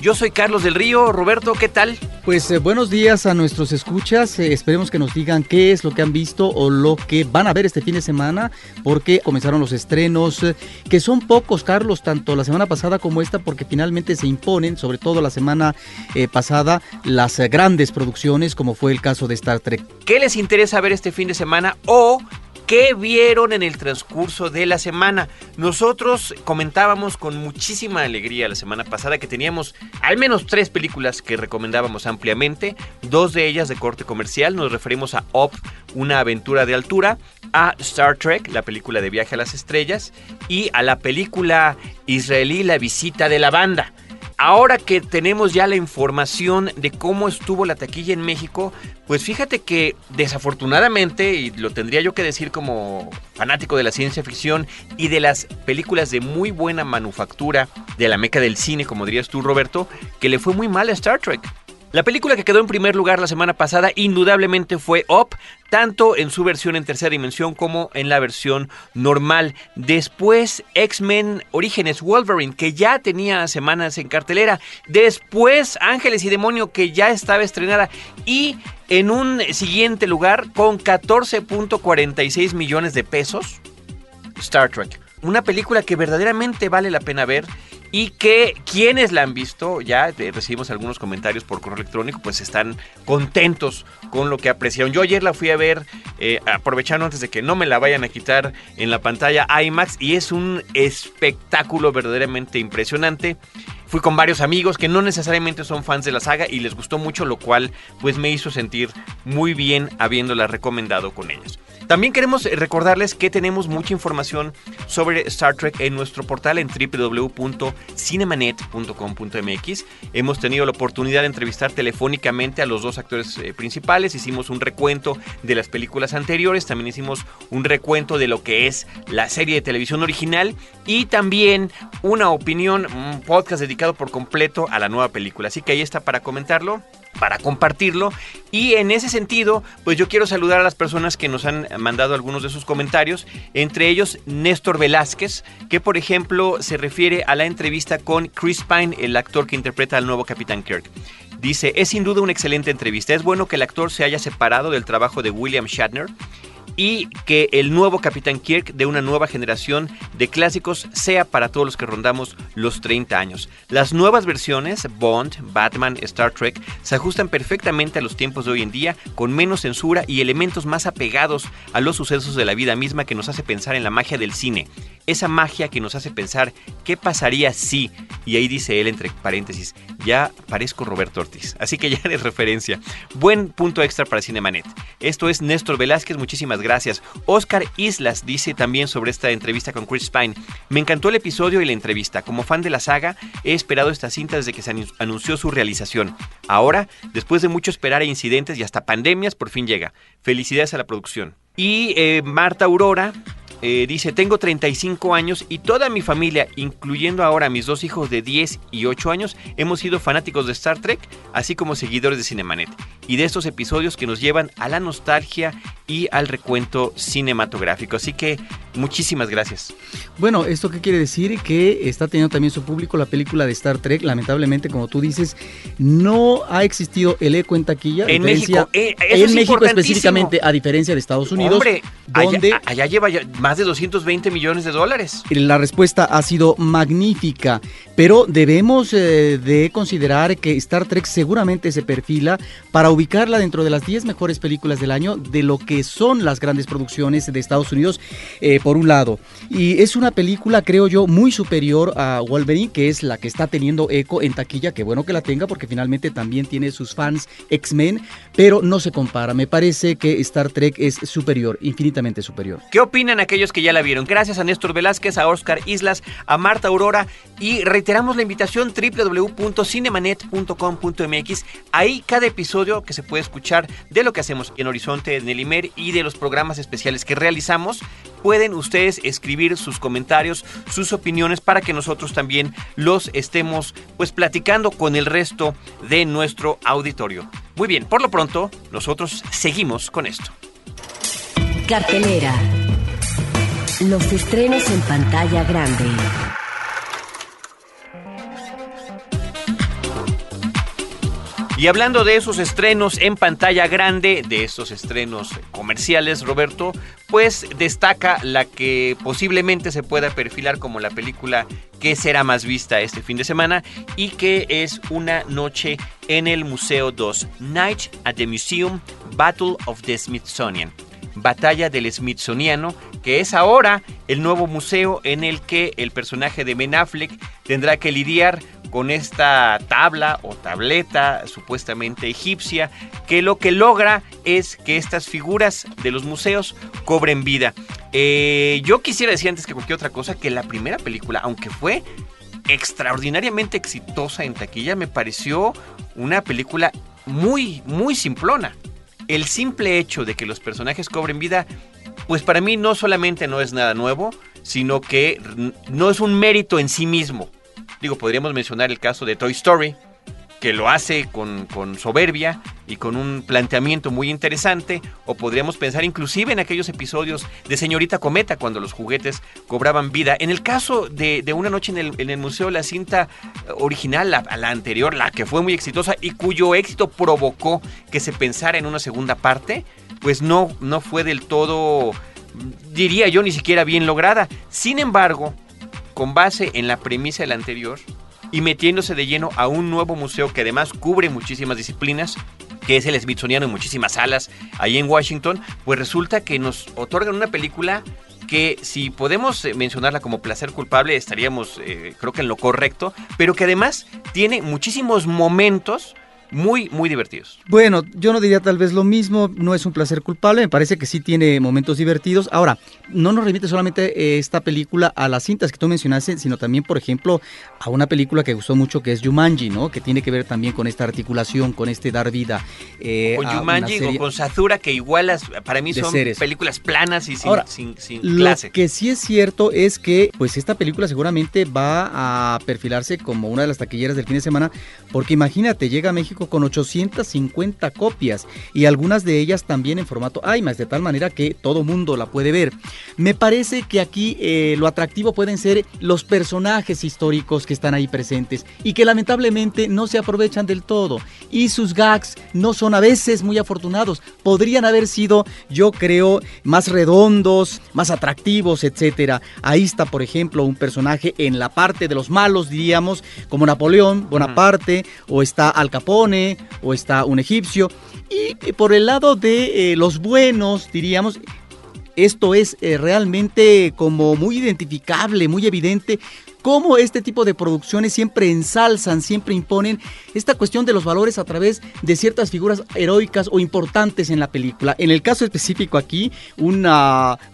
Yo soy Carlos del Río. Roberto, ¿qué tal? Pues eh, buenos días a nuestros escuchas. Eh, esperemos que nos digan qué es lo que han visto o lo que van a ver este fin de semana, porque comenzaron los estrenos, eh, que son pocos, Carlos, tanto la semana pasada como esta, porque finalmente se imponen, sobre todo la semana pasada, las grandes producciones, como fue el caso de Star Trek. ¿Qué les interesa ver este fin de semana o ¿Qué vieron en el transcurso de la semana? Nosotros comentábamos con muchísima alegría la semana pasada que teníamos al menos tres películas que recomendábamos ampliamente, dos de ellas de corte comercial, nos referimos a Up, una aventura de altura, a Star Trek, la película de viaje a las estrellas, y a la película israelí La visita de la banda. Ahora que tenemos ya la información de cómo estuvo la taquilla en México, pues fíjate que desafortunadamente, y lo tendría yo que decir como fanático de la ciencia ficción y de las películas de muy buena manufactura de la meca del cine, como dirías tú Roberto, que le fue muy mal a Star Trek. La película que quedó en primer lugar la semana pasada indudablemente fue Up, tanto en su versión en tercera dimensión como en la versión normal. Después X-Men Orígenes Wolverine, que ya tenía semanas en cartelera. Después Ángeles y Demonio, que ya estaba estrenada. Y en un siguiente lugar, con 14.46 millones de pesos, Star Trek. Una película que verdaderamente vale la pena ver y que quienes la han visto, ya eh, recibimos algunos comentarios por correo electrónico, pues están contentos con lo que apreciaron. Yo ayer la fui a ver, eh, aprovechando antes de que no me la vayan a quitar en la pantalla IMAX, y es un espectáculo verdaderamente impresionante. Fui con varios amigos que no necesariamente son fans de la saga y les gustó mucho, lo cual pues me hizo sentir muy bien habiéndola recomendado con ellos. También queremos recordarles que tenemos mucha información sobre Star Trek en nuestro portal en www.cinemanet.com.mx. Hemos tenido la oportunidad de entrevistar telefónicamente a los dos actores eh, principales, hicimos un recuento de las películas anteriores, también hicimos un recuento de lo que es la serie de televisión original y también una opinión, un podcast dedicado por completo a la nueva película. Así que ahí está para comentarlo para compartirlo. Y en ese sentido, pues yo quiero saludar a las personas que nos han mandado algunos de sus comentarios, entre ellos Néstor Velázquez, que por ejemplo se refiere a la entrevista con Chris Pine, el actor que interpreta al nuevo Capitán Kirk. Dice, es sin duda una excelente entrevista. Es bueno que el actor se haya separado del trabajo de William Shatner y que el nuevo Capitán Kirk de una nueva generación de clásicos sea para todos los que rondamos los 30 años. Las nuevas versiones, Bond, Batman, Star Trek, se ajustan perfectamente a los tiempos de hoy en día, con menos censura y elementos más apegados a los sucesos de la vida misma que nos hace pensar en la magia del cine. Esa magia que nos hace pensar qué pasaría si, y ahí dice él entre paréntesis, ya parezco Roberto Ortiz. Así que ya es referencia. Buen punto extra para Cinemanet. Esto es Néstor Velázquez, muchísimas gracias. Oscar Islas dice también sobre esta entrevista con Chris Pine. Me encantó el episodio y la entrevista. Como fan de la saga, he esperado esta cinta desde que se anunció su realización. Ahora, después de mucho esperar e incidentes y hasta pandemias, por fin llega. Felicidades a la producción. Y eh, Marta Aurora eh, dice, tengo 35 años y toda mi familia, incluyendo ahora mis dos hijos de 10 y 8 años, hemos sido fanáticos de Star Trek, así como seguidores de Cinemanet, y de estos episodios que nos llevan a la nostalgia y al recuento cinematográfico. Así que muchísimas gracias. Bueno, ¿esto qué quiere decir? Que está teniendo también su público la película de Star Trek. Lamentablemente, como tú dices, no ha existido el eco en taquilla. En México, eh, en México específicamente, a diferencia de Estados Unidos. Hombre, donde allá, lleva más de 220 millones de dólares. La respuesta ha sido magnífica, pero debemos eh, de considerar que Star Trek seguramente se perfila para ubicarla dentro de las 10 mejores películas del año de lo que son las grandes producciones de Estados Unidos. Eh, por un lado. Y es una película, creo yo, muy superior a Wolverine, que es la que está teniendo eco en taquilla, que bueno que la tenga porque finalmente también tiene sus fans X-Men, pero no se compara. Me parece que Star Trek es superior, infinitamente superior. ¿Qué opinan aquellos que ya la vieron? Gracias a Néstor Velázquez, a Oscar Islas, a Marta Aurora y reiteramos la invitación www.cinemanet.com.mx. Ahí cada episodio que se puede escuchar de lo que hacemos en Horizonte, en el IMER y de los programas especiales que realizamos, pueden ustedes escribir sus comentarios, sus opiniones para que nosotros también los estemos pues platicando con el resto de nuestro auditorio. Muy bien, por lo pronto nosotros seguimos con esto. Cartelera. Los estrenos en pantalla grande. Y hablando de esos estrenos en pantalla grande, de esos estrenos comerciales, Roberto, pues destaca la que posiblemente se pueda perfilar como la película que será más vista este fin de semana y que es Una noche en el Museo 2, Night at the Museum, Battle of the Smithsonian. Batalla del Smithsoniano, que es ahora el nuevo museo en el que el personaje de Ben Affleck tendrá que lidiar con esta tabla o tableta supuestamente egipcia, que lo que logra es que estas figuras de los museos cobren vida. Eh, yo quisiera decir antes que cualquier otra cosa que la primera película, aunque fue extraordinariamente exitosa en taquilla, me pareció una película muy, muy simplona. El simple hecho de que los personajes cobren vida, pues para mí no solamente no es nada nuevo, sino que no es un mérito en sí mismo. Digo, podríamos mencionar el caso de Toy Story, que lo hace con, soberbia y con un planteamiento muy interesante, o podríamos pensar inclusive en aquellos episodios de Señorita Cometa, cuando los juguetes cobraban vida. En el caso de, Una Noche en el, Museo, la cinta original, la, la anterior, la que fue muy exitosa y cuyo éxito provocó que se pensara en una segunda parte, pues no, no fue del todo, diría yo, ni siquiera bien lograda. Sin embargo, con base en la premisa del anterior y metiéndose de lleno a un nuevo museo que además cubre muchísimas disciplinas, que es el Smithsoniano en muchísimas salas ahí en Washington, pues resulta que nos otorgan una película que si podemos eh, mencionarla como placer culpable estaríamos eh, creo que en lo correcto, pero que además tiene muchísimos momentos muy, muy divertidos. Bueno, yo no diría tal vez lo mismo, no es un placer culpable, me parece que sí tiene momentos divertidos. Ahora, no nos remite solamente eh, esta película a las cintas que tú mencionaste, sino también, por ejemplo, a una película que gustó mucho que es Jumanji, ¿no? Que tiene que ver también con esta articulación, con este dar vida. Eh, con Jumanji o con Sazura, que igual para mí son películas planas y sin, sin, clase. Lo que sí es cierto es que, pues, esta película seguramente va a perfilarse como una de las taquilleras del fin de semana, porque imagínate, llega a México con 850 copias y algunas de ellas también en formato IMAX, de tal manera que todo mundo la puede ver. Me parece que aquí eh, lo atractivo pueden ser los personajes históricos que están ahí presentes y que lamentablemente no se aprovechan del todo y sus gags no son a veces muy afortunados. Podrían haber sido, yo creo, más redondos, más atractivos, etcétera. Ahí está, por ejemplo, un personaje en la parte de los malos, diríamos, como Napoleón Bonaparte, o está Al Capone, o está un egipcio. Y por el lado de eh, los buenos, diríamos, esto es eh, realmente como muy identificable, muy evidente cómo este tipo de producciones siempre ensalzan, siempre imponen esta cuestión de los valores a través de ciertas figuras heroicas o importantes en la película. En el caso específico aquí, un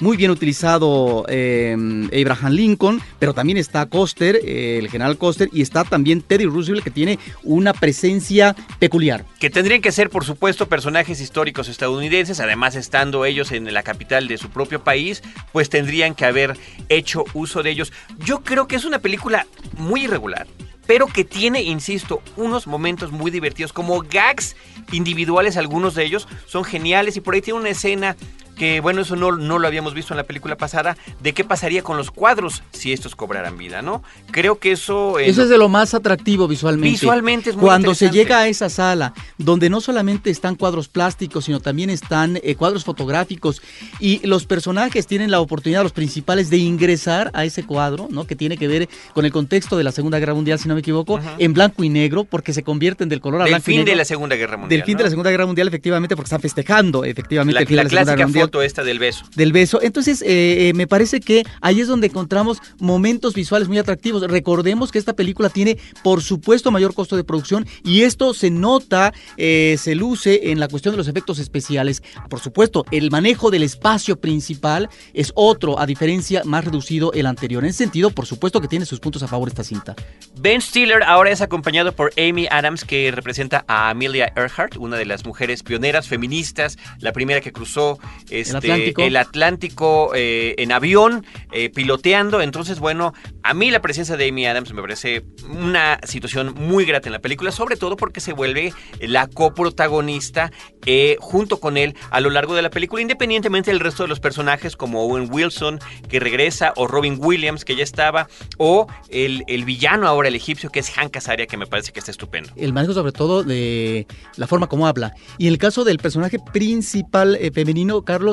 muy bien utilizado em, Abraham Lincoln, pero también está Coster, eh, el general Coster, y está también Teddy Roosevelt, que tiene una presencia peculiar. Que tendrían que ser, por supuesto, personajes históricos estadounidenses, además estando ellos en la capital de su propio país, pues tendrían que haber hecho uso de ellos. Yo creo que es una película muy irregular, pero que tiene, insisto, unos momentos muy divertidos, como gags individuales, algunos de ellos son geniales y por ahí tiene una escena que bueno, eso no, no, lo habíamos visto en la película pasada, de qué pasaría con los cuadros si estos cobraran vida, ¿no? Creo que eso... eso es de lo más atractivo visualmente. Visualmente es muy Cuando se llega a esa sala, donde no solamente están cuadros plásticos, sino también están eh, cuadros fotográficos, y los personajes tienen la oportunidad, los principales, de ingresar a ese cuadro, ¿no? Que tiene que ver con el contexto de la Segunda Guerra Mundial, si no me equivoco, en blanco y negro, porque se convierten del color a del blanco fin y negro. de la Segunda Guerra Mundial. Del fin de la Segunda Guerra Mundial, efectivamente, porque están festejando, efectivamente, la, el fin de la, Segunda Guerra Mundial foto esta del beso. Del beso. Entonces, eh, eh, me parece que ahí es donde encontramos momentos visuales muy atractivos. Recordemos que esta película tiene, por supuesto, mayor costo de producción y esto se nota, eh, se luce en la cuestión de los efectos especiales. Por supuesto, el manejo del espacio principal es otro, a diferencia más reducido el anterior. En ese sentido, por supuesto que tiene sus puntos a favor esta cinta. Ben Stiller ahora es acompañado por Amy Adams, que representa a Amelia Earhart, una de las mujeres pioneras feministas, la primera que cruzó este, el Atlántico, eh, en avión, eh, piloteando. Entonces, bueno, a mí la presencia de Amy Adams me parece una situación muy grata en la película, sobre todo porque se vuelve la coprotagonista eh, junto con él a lo largo de la película, independientemente del resto de los personajes como Owen Wilson, que regresa, o Robin Williams, que ya estaba, o el, el villano ahora, el egipcio, que es Hank Azaria, que me parece que está estupendo. El manejo sobre todo de la forma como habla. Y en el caso del personaje principal femenino, Carlos,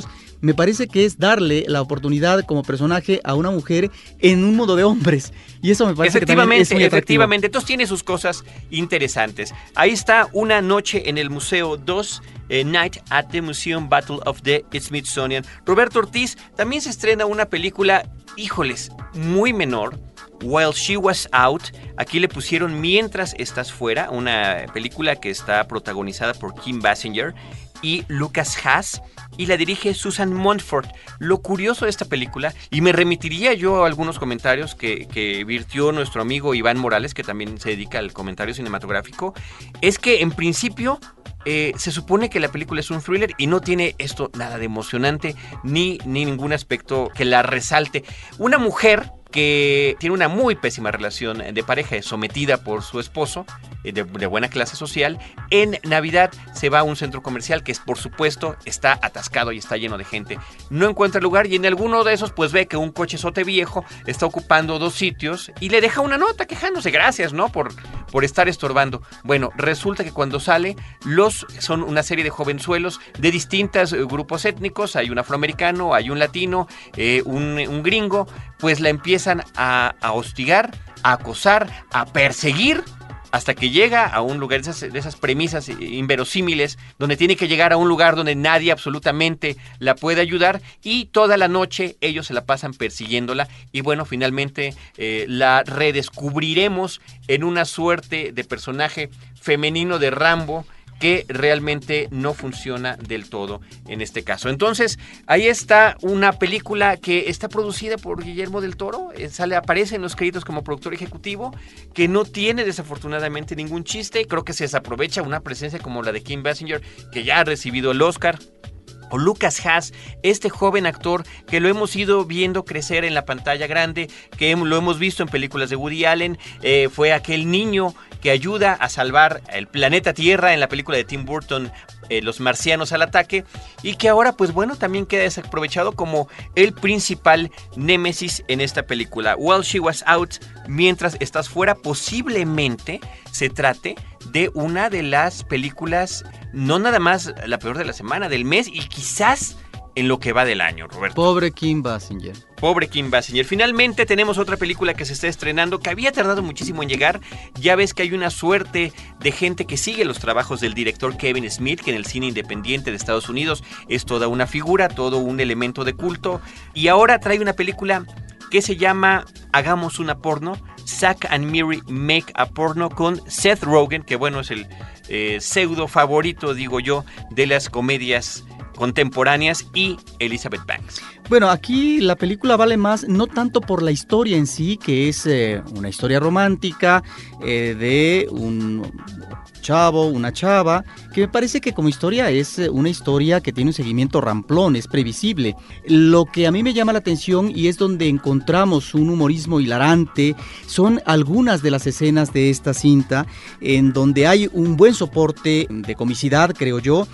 me parece que es darle la oportunidad como personaje a una mujer en un mundo de hombres. Y eso me parece efectivamente, que es Efectivamente, entonces tiene sus cosas interesantes. Ahí está Una Noche en el Museo 2, eh, Night at the Museum Battle of the Smithsonian. Roberto Ortiz también se estrena una película, híjoles, muy menor. While She Was Out, aquí le pusieron Mientras Estás Fuera, una película que está protagonizada por Kim Basinger y Lucas Haas y la dirige Susan Montfort. Lo curioso de esta película, y me remitiría yo a algunos comentarios que, que virtió nuestro amigo Iván Morales, que también se dedica al comentario cinematográfico, es que en principio eh, se supone que la película es un thriller y no tiene esto nada de emocionante ni, ni ningún aspecto que la resalte. Una mujer que tiene una muy pésima relación de pareja, sometida por su esposo, eh, de, buena clase social. En Navidad se va a un centro comercial que, por supuesto, está atascado y está lleno de gente. No encuentra lugar y en alguno de esos, pues ve que un cochezote viejo está ocupando dos sitios y le deja una nota quejándose. Gracias, ¿no? Por, por estar estorbando. Bueno, resulta que cuando sale, los son una serie de jovenzuelos de distintos eh, grupos étnicos. Hay un afroamericano, hay un latino, eh, un, un gringo. Pues la empieza a, hostigar, a acosar, a perseguir hasta que llega a un lugar de esas, premisas inverosímiles, donde tiene que llegar a un lugar donde nadie absolutamente la puede ayudar y toda la noche ellos se la pasan persiguiéndola. Y bueno, finalmente eh, la redescubriremos en una suerte de personaje femenino de Rambo que realmente no funciona del todo en este caso. Entonces, ahí está una película que está producida por Guillermo del Toro, eh, sale, aparece en los créditos como productor ejecutivo, que no tiene desafortunadamente ningún chiste, creo que se desaprovecha una presencia como la de Kim Basinger, que ya ha recibido el Oscar. O Lucas Haas, este joven actor que lo hemos ido viendo crecer en la pantalla grande, que lo hemos visto en películas de Woody Allen, eh, fue aquel niño que ayuda a salvar el planeta Tierra en la película de Tim Burton eh, Los Marcianos al Ataque y que ahora pues bueno también queda desaprovechado como el principal némesis en esta película. While She Was Out, mientras estás fuera, posiblemente se trate de una de las películas, no nada más la peor de la semana, del mes y quizás en lo que va del año, Roberto. Pobre Kim Basinger. Pobre Kim Basinger. Finalmente tenemos otra película que se está estrenando que había tardado muchísimo en llegar. Ya ves que hay una suerte de gente que sigue los trabajos del director Kevin Smith, que en el cine independiente de Estados Unidos es toda una figura, todo un elemento de culto. Y ahora trae una película que se llama Hagamos una porno. Zack and Miri Make a Porno con Seth Rogen, que bueno, es el eh, pseudo favorito, digo yo, de las comedias contemporáneas y Elizabeth Banks. Bueno, aquí la película vale más no tanto por la historia en sí, que es eh, una historia romántica eh, de un chavo, una chava, que me parece que como historia es eh, una historia que tiene un seguimiento ramplón, es previsible. Lo que a mí me llama la atención y es donde encontramos un humorismo hilarante son algunas de las escenas de esta cinta en donde hay un buen soporte de comicidad, creo yo,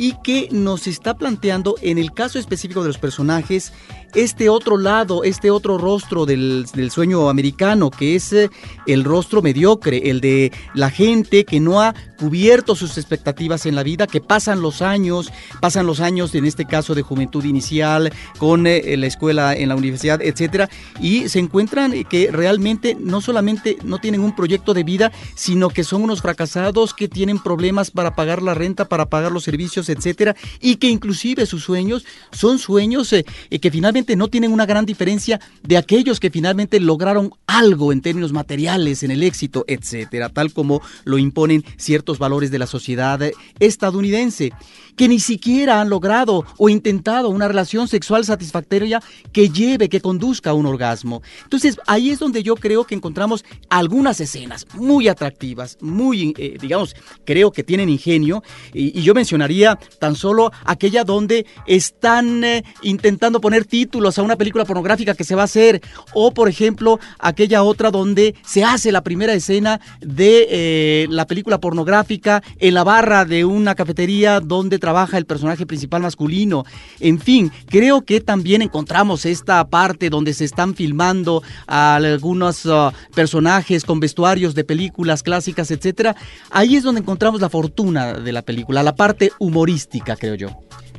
y que nos está planteando en el caso específico de los personajes este otro lado, este otro rostro del, sueño americano, que es eh, el rostro mediocre, el de la gente que no ha cubierto sus expectativas en la vida, que pasan los años, pasan los años en este caso de juventud inicial, con eh, la escuela, en la universidad, etcétera, y se encuentran que realmente no solamente no tienen un proyecto de vida, sino que son unos fracasados que tienen problemas para pagar la renta, para pagar los servicios, etcétera, y que inclusive sus sueños son sueños eh, eh, que finalmente no tienen una gran diferencia de aquellos que finalmente lograron algo en términos materiales, en el éxito, etcétera, tal como lo imponen ciertos valores de la sociedad estadounidense que ni siquiera han logrado o intentado una relación sexual satisfactoria que lleve, que conduzca a un orgasmo. Entonces, ahí es donde yo creo que encontramos algunas escenas muy atractivas, muy, eh, digamos, creo que tienen ingenio, y, yo mencionaría tan solo aquella donde están eh, intentando poner títulos a una película pornográfica que se va a hacer, o por ejemplo, aquella otra donde se hace la primera escena de eh, la película pornográfica en la barra de una cafetería donde trabaja el personaje principal masculino. En fin, creo que también encontramos esta parte donde se están filmando algunos uh, personajes con vestuarios de películas clásicas, etcétera. Ahí es donde encontramos la fortuna de la película, la parte humorística, creo yo.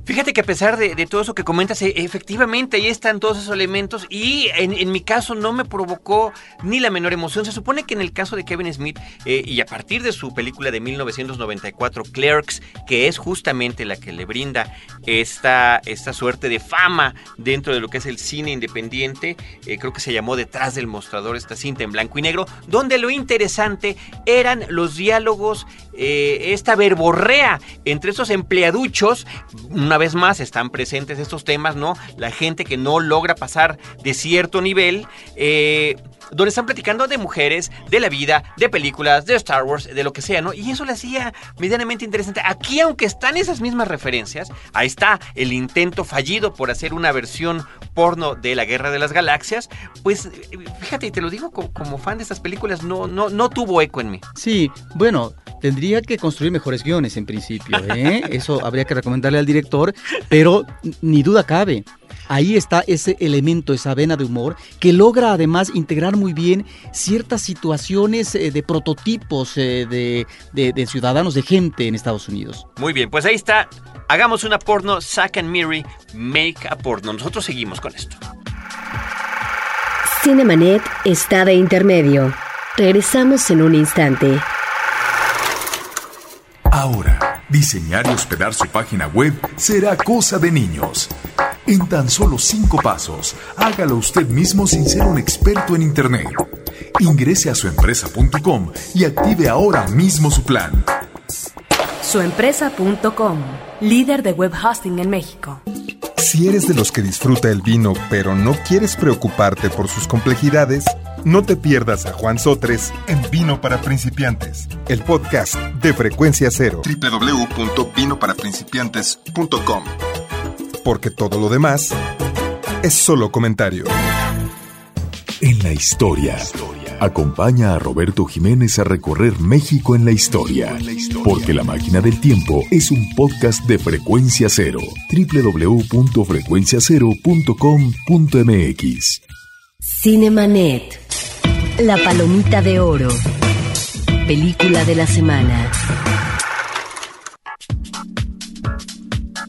Fíjate que a pesar de, todo eso que comentas, e, efectivamente ahí están todos esos elementos y en, mi caso no me provocó ni la menor emoción. Se supone que en el caso de Kevin Smith eh, y a partir de su película de 1994, Clerks, que es justamente la que le brinda esta, esta suerte de fama dentro de lo que es el cine independiente, eh, creo que se llamó Detrás del mostrador esta cinta en blanco y negro, donde lo interesante eran los diálogos, eh, esta verborrea entre esos empleaduchos, una vez más están presentes estos temas, ¿no? La gente que no logra pasar de cierto nivel, eh, donde están platicando de mujeres, de la vida, de películas, de Star Wars, de lo que sea, ¿no? Y eso le hacía medianamente interesante. Aquí, aunque están esas mismas referencias, ahí está el intento fallido por hacer una versión porno de la Guerra de las Galaxias, pues fíjate, y te lo digo como, fan de estas películas, no, no, no tuvo eco en mí. Sí, bueno, tendría que construir mejores guiones en principio, ¿eh? Eso habría que recomendarle al director, pero ni duda cabe. Ahí está ese elemento, esa vena de humor, que logra además integrar muy bien ciertas situaciones eh, de prototipos eh, de, de, ciudadanos, de gente en Estados Unidos. Muy bien, pues ahí está. Hagamos una porno, Zack and Miri, make a porno. Nosotros seguimos con esto. Cinemanet está de intermedio. Regresamos en un instante. Ahora, diseñar y hospedar su página web será cosa de niños. En tan solo cinco pasos, hágalo usted mismo sin ser un experto en Internet. Ingrese a suempresa.com y active ahora mismo su plan. Suempresa.com, líder de web hosting en México. Si eres de los que disfruta el vino pero no quieres preocuparte por sus complejidades, no te pierdas a Juan Sotres en Vino para Principiantes, el podcast de Frecuencia Cero. www.vinoparaprincipiantes.com Porque todo lo demás es solo comentario. En la historia. Acompaña a Roberto Jiménez a recorrer México en la historia. Porque La Máquina del Tiempo es un podcast de Frecuencia Cero. www.frecuenciacero.com.mx Cinemanet. La Palomita de Oro. Película de la semana.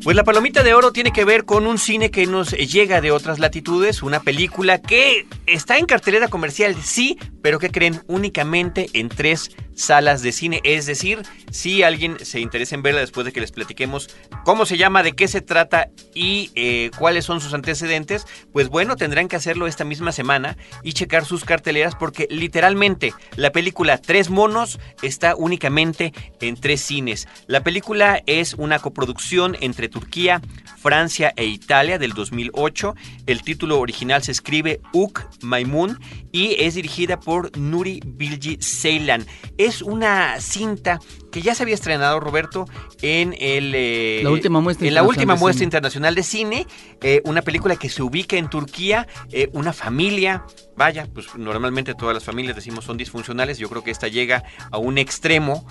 Pues la palomita de oro tiene que ver con un cine que nos llega de otras latitudes, una película que está en cartelera comercial, sí, pero que creen únicamente en tres salas de cine. Es decir, si alguien se interesa en verla después de que les platiquemos cómo se llama, de qué se trata y eh, cuáles son sus antecedentes, pues bueno, tendrán que hacerlo esta misma semana y checar sus carteleras porque literalmente la película Tres Monos está únicamente en tres cines. La película es una coproducción entre Turquía, Francia e Italia del 2008. El título original se escribe Uk Maimun y es dirigida por Nuri Bilgi Ceylan es una cinta que ya se había estrenado, Roberto, en el, eh, la última muestra, en la última muestra internacional de cine, eh, una película que se ubica en Turquía, eh, una familia, vaya, pues normalmente todas las familias decimos son disfuncionales, yo creo que esta llega a un extremo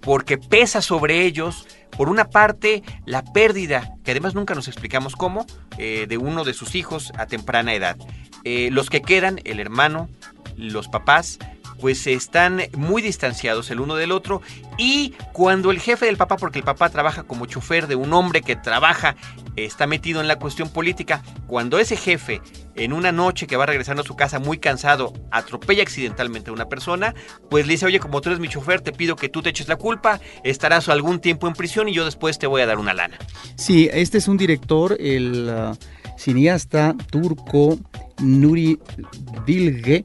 porque pesa sobre ellos, por una parte, la pérdida, que además nunca nos explicamos cómo, de uno de sus hijos a temprana edad. los que quedan, el hermano, los papás, pues están muy distanciados el uno del otro y cuando el jefe del papá, porque el papá trabaja como chofer de un hombre que trabaja está metido en la cuestión política. Cuando ese jefe, en una noche que va regresando a su casa muy cansado, atropella accidentalmente a una persona, pues le dice, oye, como tú eres mi chofer, te pido que tú te eches la culpa, estarás algún tiempo en prisión y yo después te voy a dar una lana. Sí, este es un director, el uh, cineasta turco Nuri Bilge,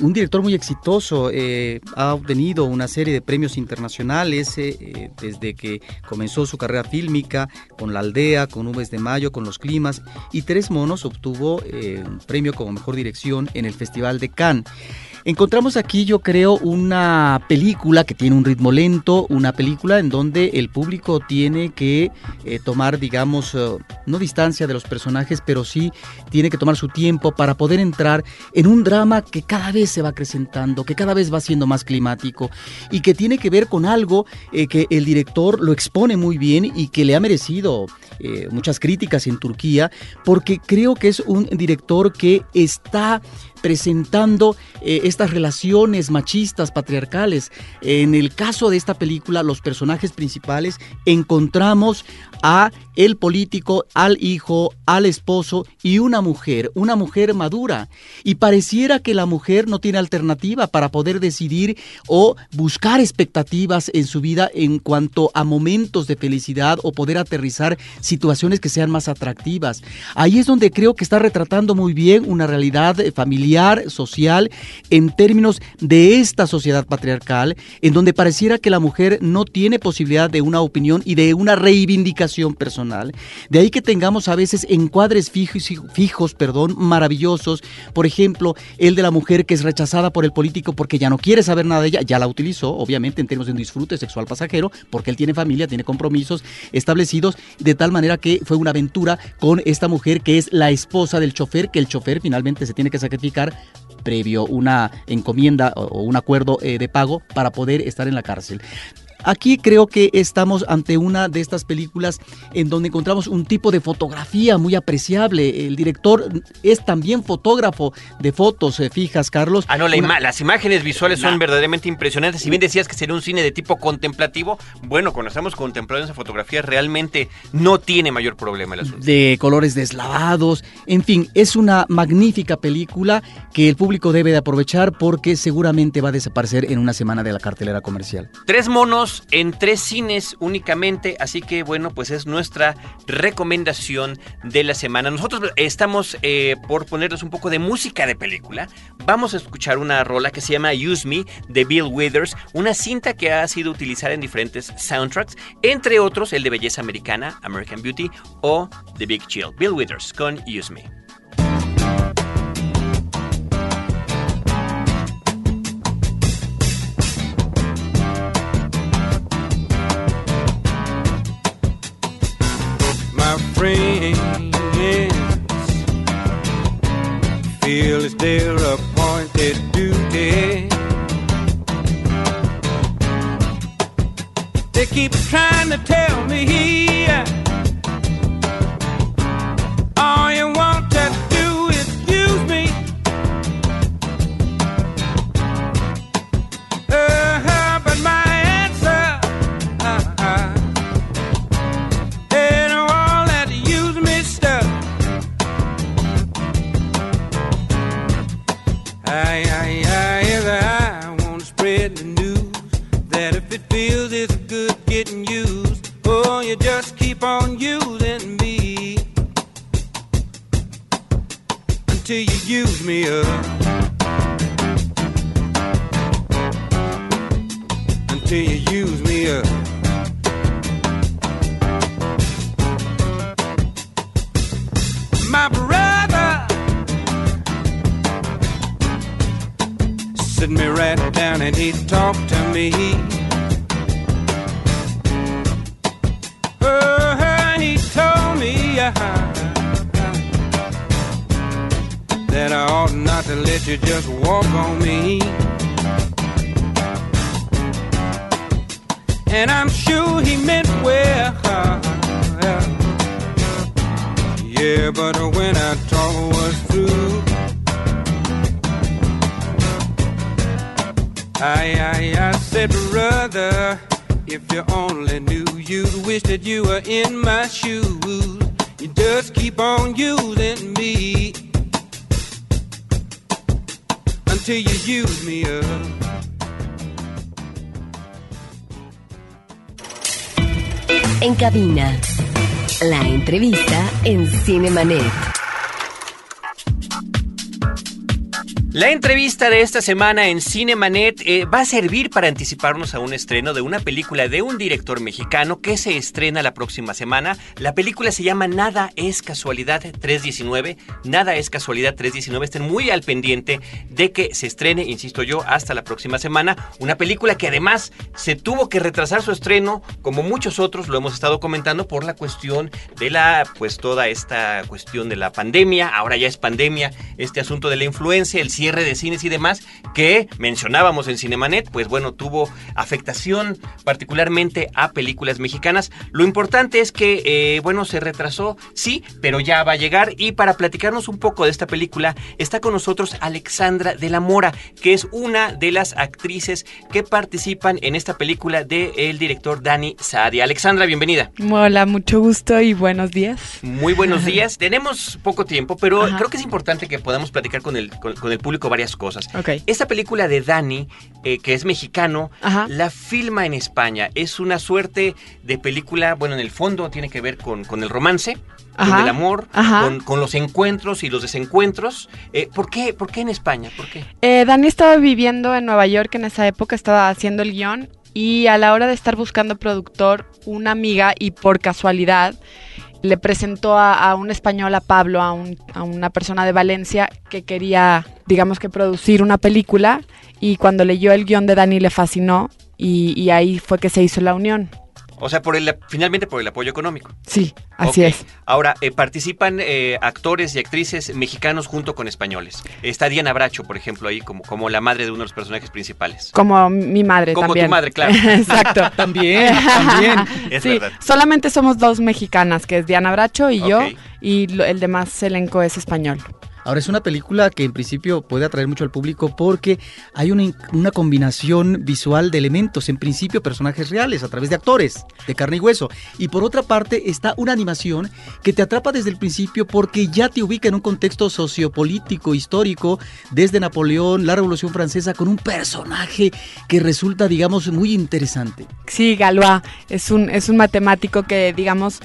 un director muy exitoso, eh, ha obtenido una serie de premios internacionales eh, eh, desde que comenzó su carrera fílmica con La Aldea, con Nubes de Mayo, con Los Climas y Tres Monos obtuvo un premio como mejor dirección en el Festival de Cannes. Encontramos aquí, yo creo, una película que tiene un ritmo lento, una película en donde el público tiene que eh, tomar, digamos, eh, no distancia de los personajes, pero sí tiene que tomar su tiempo para poder entrar en un drama que cada vez se va acrecentando, que cada vez va siendo más climático y que tiene que ver con algo eh, que el director lo expone muy bien y que le ha merecido muchas críticas en Turquía, porque creo que es un director que está presentando eh, estas relaciones machistas, patriarcales. En el caso de esta película, los personajes principales encontramos a el político, al hijo, al esposo y una mujer, una mujer madura. Y pareciera que la mujer no tiene alternativa para poder decidir o buscar expectativas en su vida en cuanto a momentos de felicidad o poder aterrizar situaciones que sean más atractivas. Ahí es donde creo que está retratando muy bien una realidad familiar, social, en términos de esta sociedad patriarcal, en donde pareciera que la mujer no tiene posibilidad de una opinión y de una reivindicación personal de ahí que tengamos a veces encuadres fijos, fijos, perdón, maravillosos. Por ejemplo, el de la mujer que es rechazada por el político porque ya no quiere saber nada de ella, ya la utilizó, obviamente en términos de un disfrute sexual pasajero, porque él tiene familia, tiene compromisos establecidos, de tal manera que fue una aventura con esta mujer que es la esposa del chofer, que el chofer finalmente se tiene que sacrificar previo una encomienda o un acuerdo eh, de pago para poder estar en la cárcel. Aquí creo que estamos ante una de estas películas en donde encontramos un tipo de fotografía muy apreciable. El director es también fotógrafo de fotos, eh, fijas, Carlos. Ah, no, las imágenes visuales son verdaderamente impresionantes. Si bien decías que sería un cine de tipo contemplativo, bueno, cuando estamos contemplando esa fotografía realmente no tiene mayor problema el asunto. De colores deslavados, en fin, es una magnífica película que el público debe de aprovechar porque seguramente va a desaparecer en una semana de la cartelera comercial. Tres monos en tres cines únicamente, así que bueno, pues es nuestra recomendación de la semana. Nosotros estamos eh, por ponerles un poco de música de película. Vamos a escuchar una rola que se llama Use Me de Bill Withers, una cinta que ha sido utilizada en diferentes soundtracks, entre otros el de Belleza Americana, American Beauty o The Big Chill. Bill Withers con Use Me. Their appointed duty. They keep trying to tell me me until you use me up until you use me up. My brother sit me right down and he talked to me. To let you just walk on me. And I'm sure he meant well. Yeah, but when I talk was through, I, I, I said, brother, if you only knew, you'd wish that you were in my shoes. You Just keep on using me En cabina, la entrevista en Cinemanet. La entrevista de esta semana en Cinemanet eh, va a servir para anticiparnos a un estreno de una película de un director mexicano que se estrena la próxima semana. La película se llama Nada es casualidad 319. Nada es casualidad 319. Estén muy al pendiente de que se estrene, insisto yo, hasta la próxima semana. Una película que además se tuvo que retrasar su estreno, como muchos otros lo hemos estado comentando, por la cuestión de la, pues toda esta cuestión de la pandemia. Ahora ya es pandemia, este asunto de la influencia, el cierre de cines y demás que mencionábamos en Cinemanet, pues bueno, tuvo afectación particularmente a películas mexicanas. Lo importante es que, eh, bueno, se retrasó, sí, pero ya va a llegar. Y para platicarnos un poco de esta película, está con nosotros Alexandra de la Mora, que es una de las actrices que participan en esta película del director Dani Saadia. Alexandra, bienvenida. Hola, mucho gusto y buenos días. Muy buenos días. Tenemos poco tiempo, pero creo que es importante que podamos platicar con el, con, con el público varias cosas. Ok. Esta película de Dani, eh, que es mexicano, Ajá. la filma en España. Es una suerte de película, bueno, en el fondo tiene que ver con, con el romance. Con el amor, con, con los encuentros y los desencuentros. Eh, ¿por, qué, ¿Por qué en España? ¿Por qué? Eh, Dani estaba viviendo en Nueva York en esa época, estaba haciendo el guion y a la hora de estar buscando productor, una amiga y por casualidad le presentó a, a un español, a Pablo, a, un- a una persona de Valencia que quería, digamos que producir una película y cuando leyó el guion de Dani le fascinó y, y ahí fue que se hizo la unión. O sea, por el, finalmente por el apoyo económico. Sí, así es. Ahora, eh, participan eh, actores y actrices mexicanos junto con españoles. Está Diana Bracho, por ejemplo, ahí como, como la madre de uno de los personajes principales. Como mi madre Como tu también. madre, claro. Exacto. También, también. Es sí, verdad. solamente somos dos mexicanas, que es Diana Bracho y yo, y el demás elenco es español. Ahora es una película que en principio puede atraer mucho al público porque hay una, in- una combinación visual de elementos, en principio personajes reales a través de actores de carne y hueso. Y por otra parte está una animación que te atrapa desde el principio porque ya te ubica en un contexto sociopolítico, histórico, desde Napoleón, la Revolución Francesa, con un personaje que resulta, digamos, muy interesante. Sí, Galois es un, es un matemático que, digamos,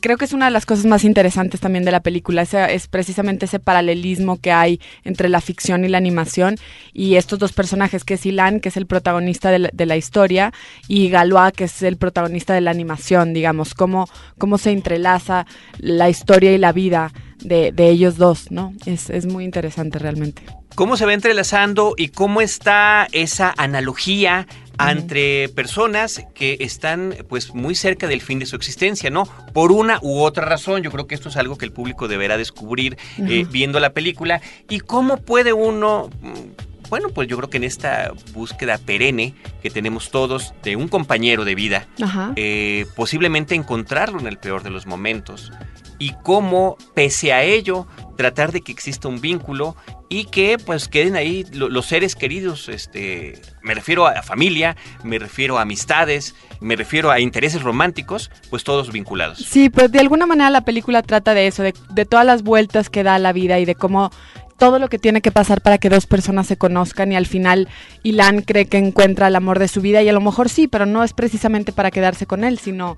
creo que es una de las cosas más interesantes también de la película. Es precisamente ese paralelismo que hay entre la ficción y la animación. Y estos dos personajes, que es Ilan, que es el protagonista de la, de la historia, y Galois, que es el protagonista de la animación, digamos, cómo, cómo se entrelaza la historia y la vida de, de ellos dos, ¿no? Es, es muy interesante realmente. ¿Cómo se va entrelazando y cómo está esa analogía entre personas que están pues muy cerca del fin de su existencia, ¿no? Por una u otra razón, yo creo que esto es algo que el público deberá descubrir eh, viendo la película. Y cómo puede uno mm, bueno, pues yo creo que en esta búsqueda perenne que tenemos todos de un compañero de vida, eh, posiblemente encontrarlo en el peor de los momentos y cómo, pese a ello, tratar de que exista un vínculo y que pues queden ahí lo- los seres queridos, este, me refiero a familia, me refiero a amistades, me refiero a intereses románticos, pues todos vinculados. Sí, pues de alguna manera la película trata de eso, de, de todas las vueltas que da la vida y de cómo todo lo que tiene que pasar para que dos personas se conozcan y al final Ilan cree que encuentra el amor de su vida y a lo mejor sí, pero no es precisamente para quedarse con él, sino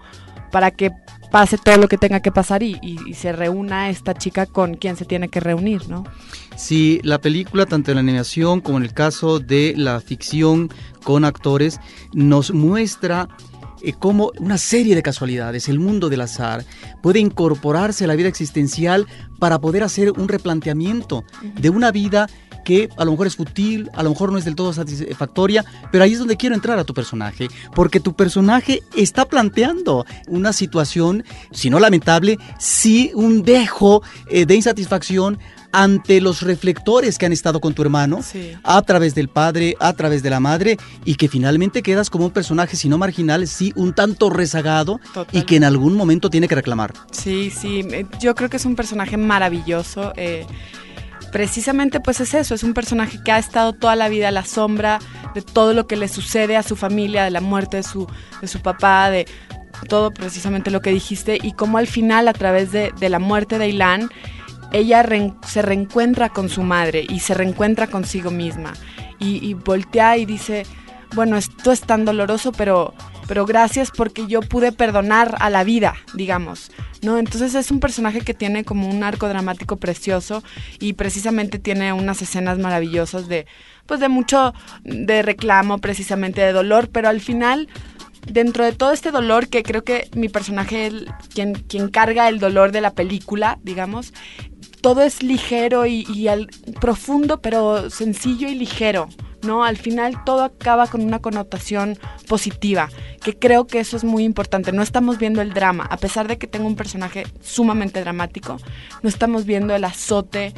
para que pase todo lo que tenga que pasar y, y- y se reúna esta chica con quien se tiene que reunir, ¿no? Si la película, tanto en la animación como en el caso de la ficción con actores, nos muestra eh, cómo una serie de casualidades, el mundo del azar, puede incorporarse a la vida existencial para poder hacer un replanteamiento de una vida que a lo mejor es fútil, a lo mejor no es del todo satisfactoria, pero ahí es donde quiero entrar a tu personaje, porque tu personaje está planteando una situación, si no lamentable, sí un dejo eh, de insatisfacción ante los reflectores que han estado con tu hermano, Sí. a través del padre, a través de la madre, y que finalmente quedas como un personaje, si no marginal, sí un tanto rezagado y que en algún momento tiene que reclamar. Sí, sí, eh, yo creo que es un personaje maravilloso. eh, precisamente pues es eso, es un personaje que ha estado toda la vida a la sombra de todo lo que le sucede a su familia, de la muerte de su, de su papá, de todo precisamente lo que dijiste y cómo al final a través de, de la muerte de Ilan, ella se reencuentra con su madre y se reencuentra consigo misma. Y, y voltea y dice, bueno, esto es tan doloroso, pero, pero gracias porque yo pude perdonar a la vida, digamos. ¿no? Entonces es un personaje que tiene como un arco dramático precioso y precisamente tiene unas escenas maravillosas de, pues de mucho de reclamo, precisamente de dolor, pero al final dentro de todo este dolor que creo que mi personaje es quien, quien carga el dolor de la película, digamos, todo es ligero y, y al- profundo, pero sencillo y ligero, ¿no? Al final todo acaba con una connotación positiva, que creo que eso es muy importante. No estamos viendo el drama, a pesar de que tengo un personaje sumamente dramático, no estamos viendo el azote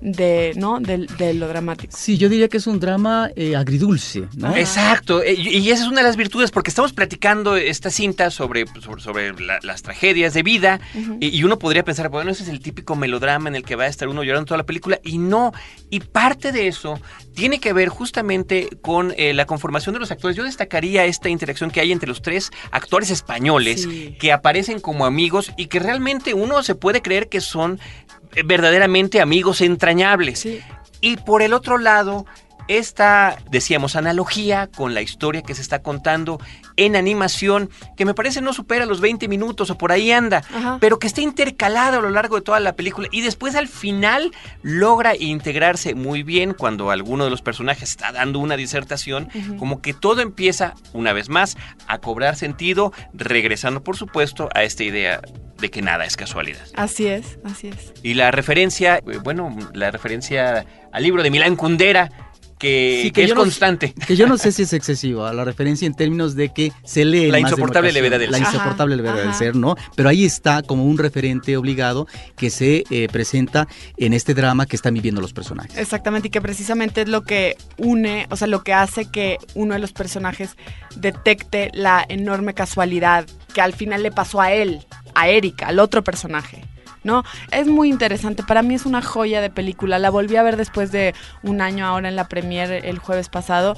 de, ¿no? de, de lo dramático. Sí, yo diría que es un drama eh, agridulce, ¿no? Exacto, eh, y y esa es una de las virtudes, porque estamos platicando esta cinta sobre, sobre, sobre la- las tragedias de vida, y, y uno podría pensar, bueno, ese es el típico melodrama en el que va a estar uno llorando toda la película, y no, y parte de eso tiene que ver justamente con eh, la conformación de los actores. Yo destacaría esta interacción que hay entre los tres actores españoles Sí. que aparecen como amigos y que realmente uno se puede creer que son verdaderamente amigos entrañables. Sí. Y por el otro lado, esta, decíamos, analogía con la historia que se está contando en animación, que me parece no supera los 20 minutos o por ahí anda, Ajá. pero que está intercalada a lo largo de toda la película y después al final logra integrarse muy bien cuando alguno de los personajes está dando una disertación, como que todo empieza una vez más a cobrar sentido, regresando por supuesto a esta idea de que nada es casualidad. Así es, así es. Y la referencia, eh, bueno, la referencia al libro de Milán Kundera, que, Sí, que es yo no- constante. que yo no sé si es excesivo a la referencia en términos de que se lee La más de una insoportable levedad del la ser. insoportable Ajá, levedad del ajá. ser, ¿no? Pero ahí está como un referente obligado que se eh, presenta en este drama que están viviendo los personajes. Exactamente, y que precisamente es lo que une, o sea, lo que hace que uno de los personajes detecte la enorme casualidad que al final le pasó a él, a Erika, al otro personaje. ¿No? Es muy interesante, para mí es una joya de película, la volví a ver después de un año ahora en la premiere el jueves pasado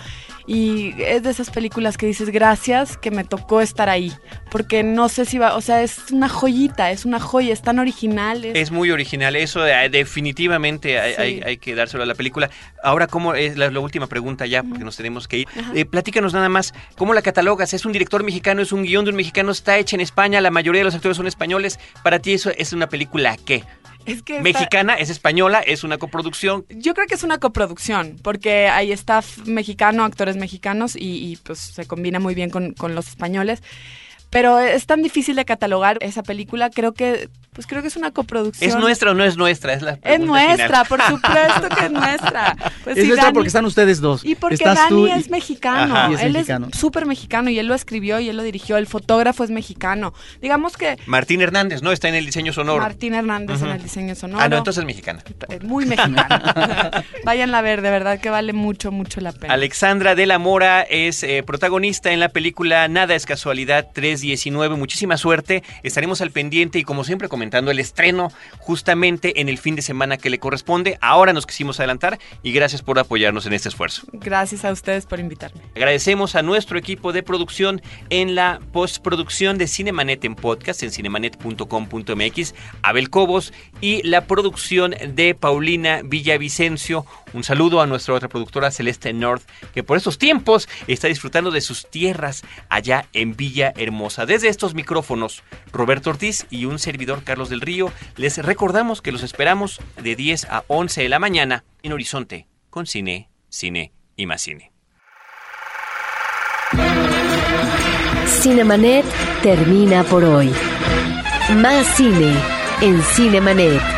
y es de esas películas que dices gracias que me tocó estar ahí, porque no sé si va, o sea, es una joyita, es una joya, es tan original. es- Es muy original, eso eh, definitivamente hay, Sí. hay- hay que dárselo a la película. Ahora, ¿cómo es la, la última pregunta ya? Porque nos tenemos que ir. Eh, platícanos nada más, ¿cómo la catalogas? ¿Es un director mexicano? ¿Es un guion de un mexicano? ¿Está hecha en España? ¿La mayoría de los actores son españoles? ¿Para ti eso es una película qué? Es que está- ¿Mexicana? ¿Es española? ¿Es una coproducción? Yo creo que es una coproducción, porque hay staff mexicano, actores mexicanos y, y, pues se combina muy bien con, con los españoles. Pero es tan difícil de catalogar esa película, creo que pues creo que es una coproducción. ¿Es nuestra o no es nuestra? Es la Es nuestra, final. por supuesto que es nuestra. Pues es sí, nuestra Dani- porque están ustedes dos. y porque Estás Dani tú y- es mexicano, Ajá. Y es él mexicano. es súper mexicano y él lo escribió y él lo dirigió, el fotógrafo es mexicano. Digamos que Martín Hernández, ¿no? Está en el diseño sonoro. Martín Hernández en el diseño sonoro. Ah, no, entonces es mexicana. Eh, Muy mexicano. Váyanla a ver, de verdad que vale mucho, mucho la pena. Alexandra de la Mora es eh, protagonista en la película Nada es casualidad 319. Muchísima suerte. Estaremos al pendiente y como siempre comentando el estreno justamente en el fin de semana que le corresponde. Ahora nos quisimos adelantar y gracias por apoyarnos en este esfuerzo. Gracias a ustedes por invitarme. Agradecemos a nuestro equipo de producción en la postproducción de Cinemanet en podcast en cinemanet.com.mx, Abel Cobos y la producción de Paulina Villavicencio. Un saludo a nuestra otra productora Celeste North, que por estos tiempos está disfrutando de sus tierras allá en Villa Hermosa. Desde estos micrófonos, Roberto Ortiz y un servidor Carlos del Río, les recordamos que los esperamos de 10 a 11 de la mañana en Horizonte con cine, cine y más cine. Cinemanet termina por hoy. Más cine en Cinemanet.